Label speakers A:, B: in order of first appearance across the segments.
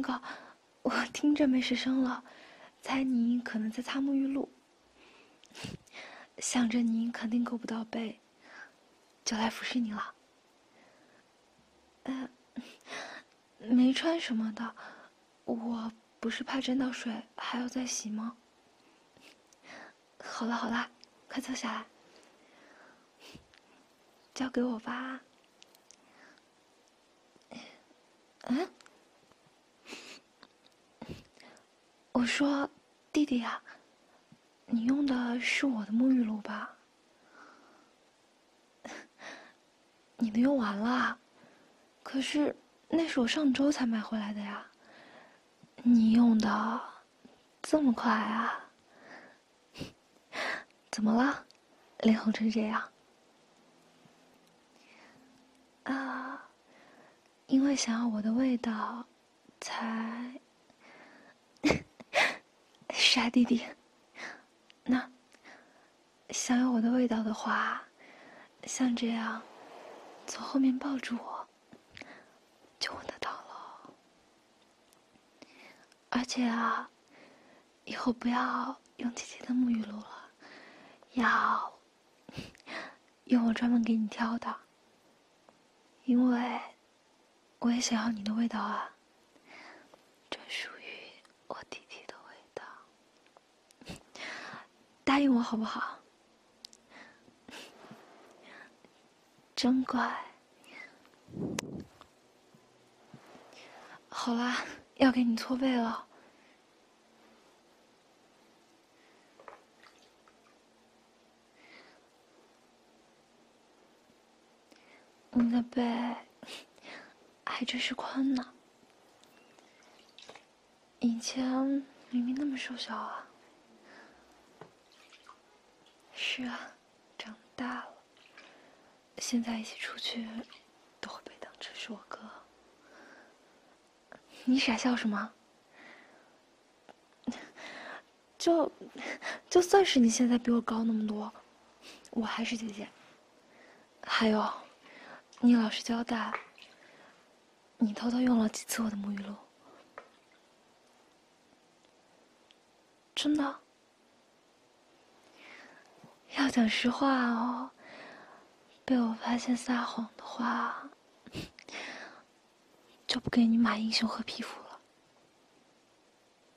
A: 那个，我听着没事声了，猜你可能在擦沐浴露，想着你肯定够不到背，就来服侍你了。呃，没穿什么的。我不是怕沾到水，还要再洗吗？好了好了，快坐下来，交给我吧。嗯？我说，弟弟呀，你用的是我的沐浴露吧？你的用完了，可是那是我上周才买回来的呀。你用的这么快啊？怎么了？脸红成这样？啊，因为想要我的味道，才傻弟弟。那想要我的味道的话，像这样从后面抱住我，就闻得到了。而且啊，以后不要用姐姐的沐浴露了，要 用我专门给你挑的，因为我也想要你的味道啊，专属于我弟弟的味道，答应我好不好？真乖。好啦。要给你搓背了，你的背还真是宽呢。以前明明那么瘦小啊。是啊，长大了，现在一起出去都会被当成是我哥。你傻笑什么？就就算是你现在比我高那么多，我还是姐姐。还有，你老实交代，你偷偷用了几次我的沐浴露？真的？要讲实话哦，被我发现撒谎的话。就不给你买英雄和皮肤了。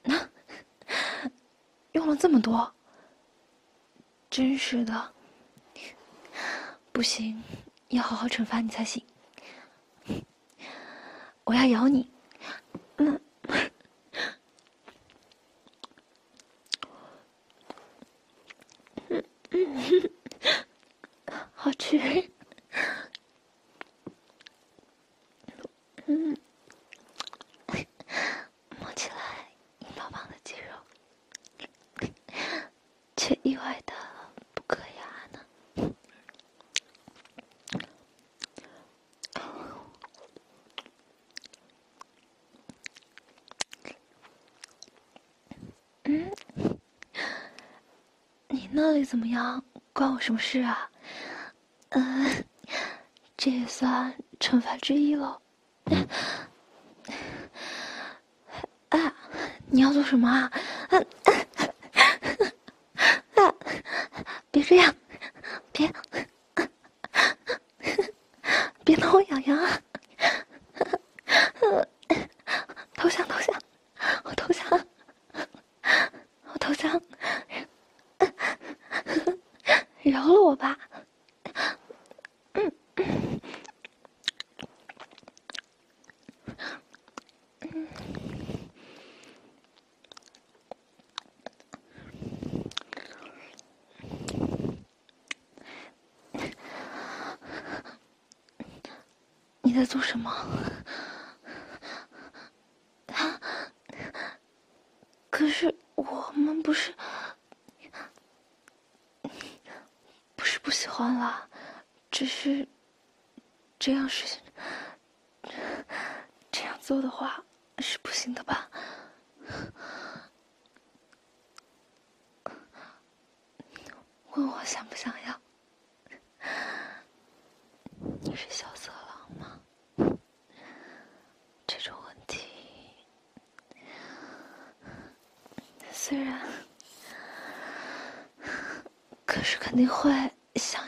A: 那用了这么多，真是的，不行，要好好惩罚你才行。我要咬你，嗯，好吃。那里怎么样？关我什么事啊？嗯，这也算惩罚之一喽。啊，你要做什么啊？啊，别这样，饶了我吧！嗯嗯你在做什么？可是我们不是不是不喜欢了，只是这样是这样做的话是不行的吧？问我想不想要？你是小色狼吗？这种问题虽然，可是肯定会想。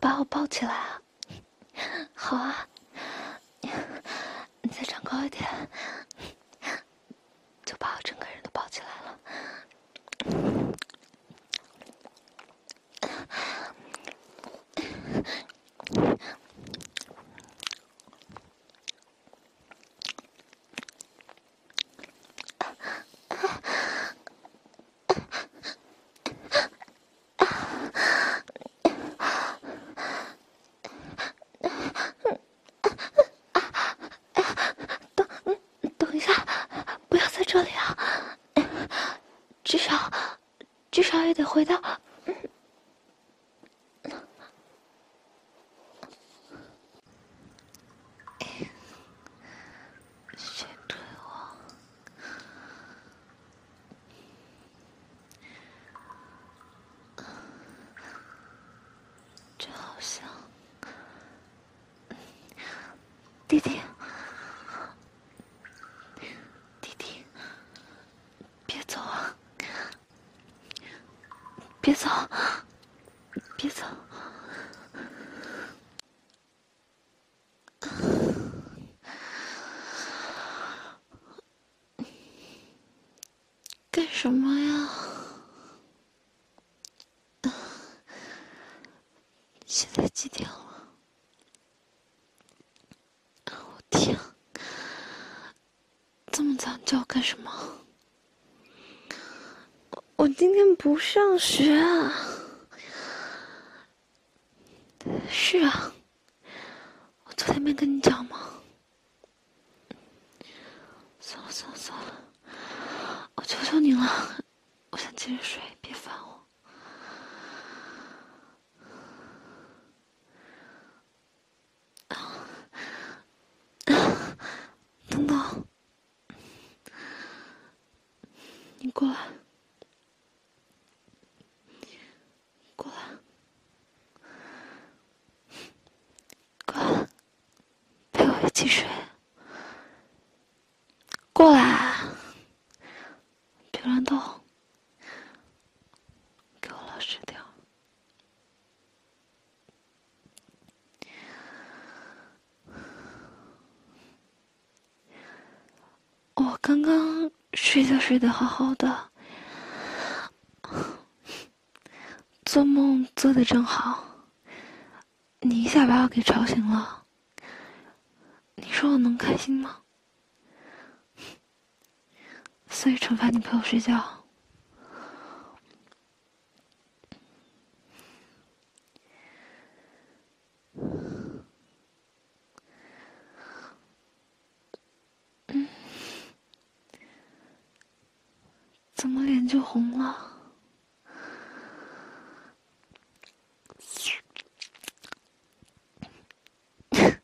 A: 把我抱起来啊！好啊，你再长高一点。这里啊，至少，至少也得回到。谁对我？这好像弟弟。别走，别走！干什么呀？现在几点了？我天，这么早叫我干什么？我今天不上学啊！是啊，我昨天没跟你讲吗？算了算了算了，我求求你了，我想接着睡，别烦我。等等，你过来。起睡，过来，别乱动，给我老实点。我刚刚睡觉睡得好好的，做梦做的正好，你一下把我给吵醒了。你说我能开心吗？所以惩罚你陪我睡觉。怎么脸就红了？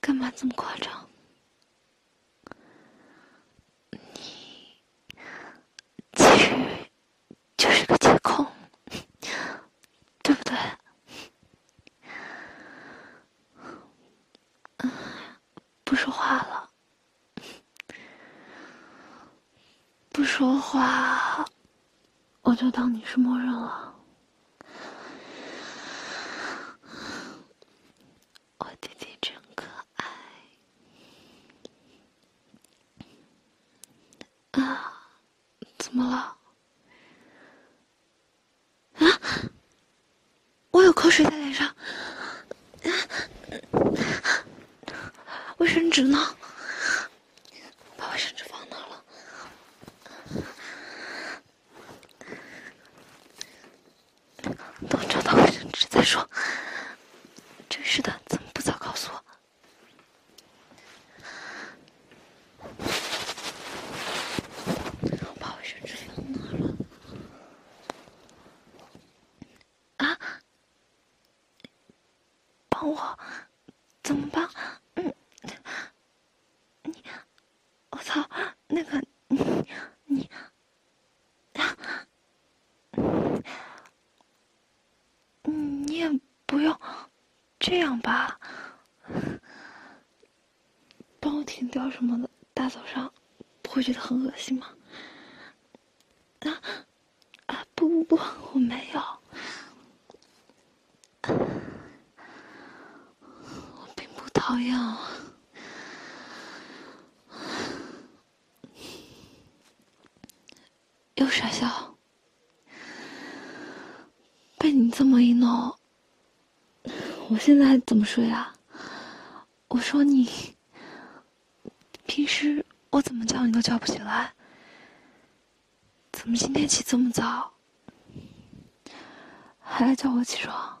A: 干嘛这么夸张？不说话了。不说话我就当你是默认了。你也不用这样吧？帮我舔掉什么的，大早上不会觉得很恶心吗？啊啊不不不，我没有。我并不讨厌啊，又傻笑。被你这么一弄，我现在怎么睡啊？我说你，平时我怎么叫你都叫不起来，怎么今天起这么早，还来叫我起床？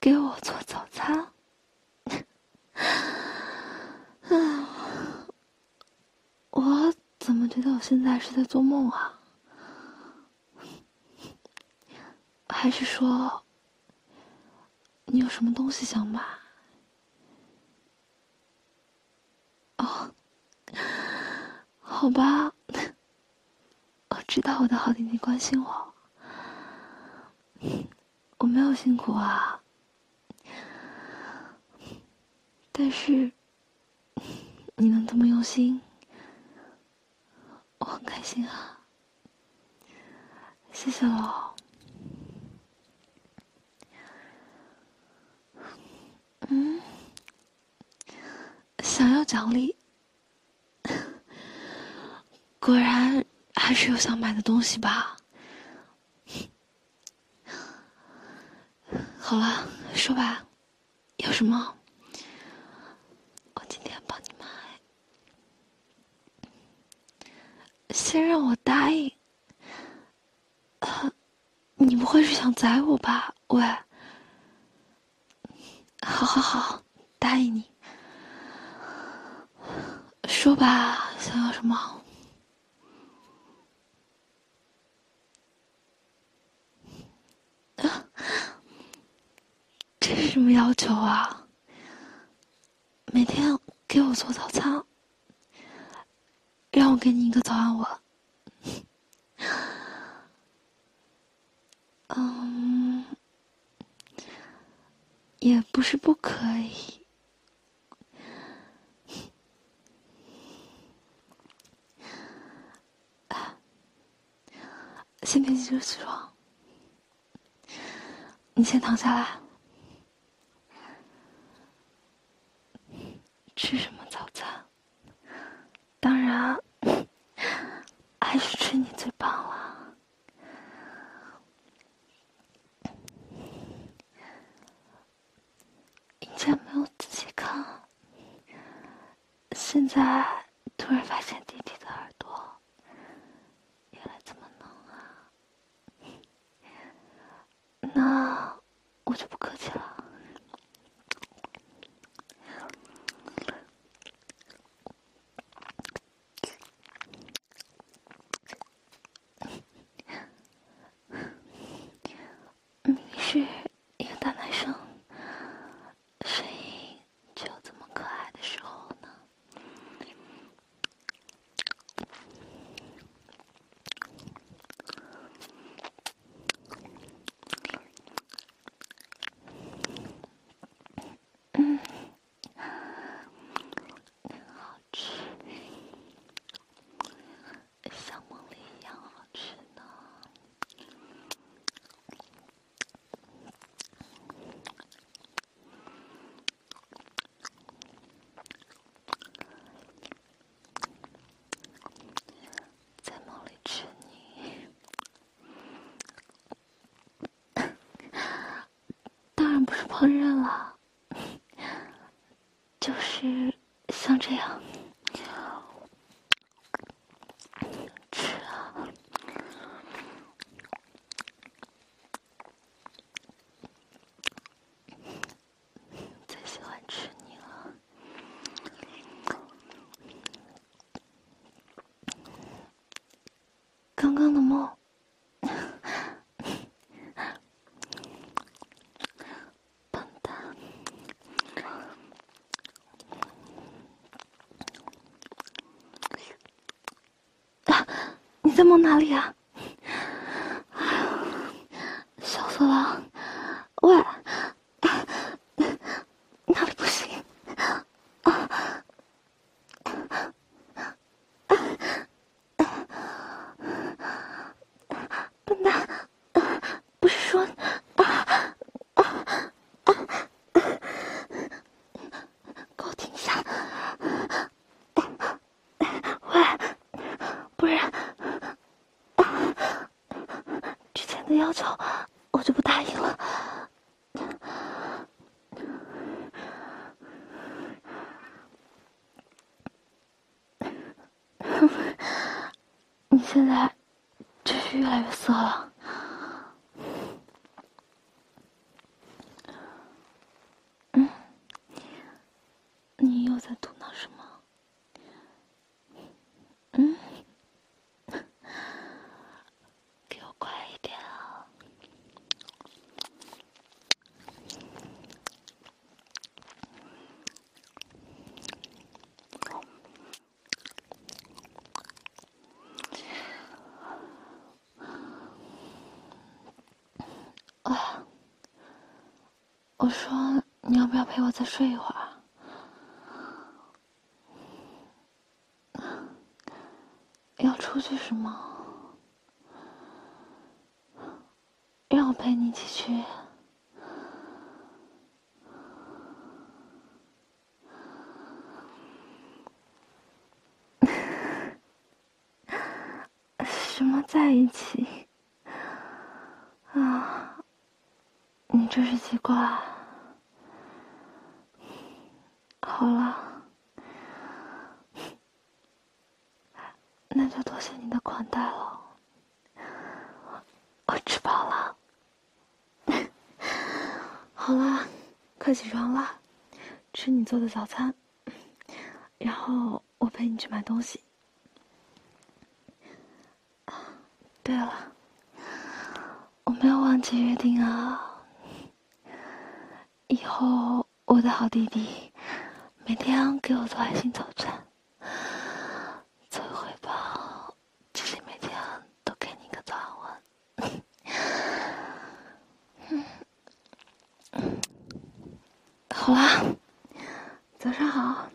A: 给我做早餐。啊，我怎么觉得我现在是在做梦啊？还是说你有什么东西想买？哦，好吧，我知道我的好弟弟关心我，我没有辛苦啊。但是你能这么用心，我很开心啊！谢谢了。嗯，想要奖励，果然还是有想买的东西吧？好了，说吧，有什么？我今天帮你买。先让我答应。呃，你不会是想宰我吧？喂。好好好，答应你。说吧，想要什么？这是什么要求啊？每天给我做早餐，让我给你一个早安吻。也不是不可以，先别急着起床，你先躺下来，吃什么早餐？当然，还是吃你最棒了。以前没有仔细看，现在突然发现弟弟的耳朵原来这么能啊！那我就不客气了。明明是一个大男生。声音就这么可爱的时候呢？嗯，好吃。烹饪了，就是在梦哪里 要求我就不答应了。你现在真是越来越色了。嗯，你又在嘟囔什么？嗯。我说：“你要不要陪我再睡一会儿？要出去是吗？让我陪你一起去。什么在一起？啊，你真是奇怪。”好了，那就多谢你的款待了。我吃饱了。好了，快起床了，吃你做的早餐，然后我陪你去买东西。对了，我没有忘记约定啊，以后我的好弟弟。每天给我做爱心早餐，作为回报，其实每天都给你一个早安吻。好啦，早上好。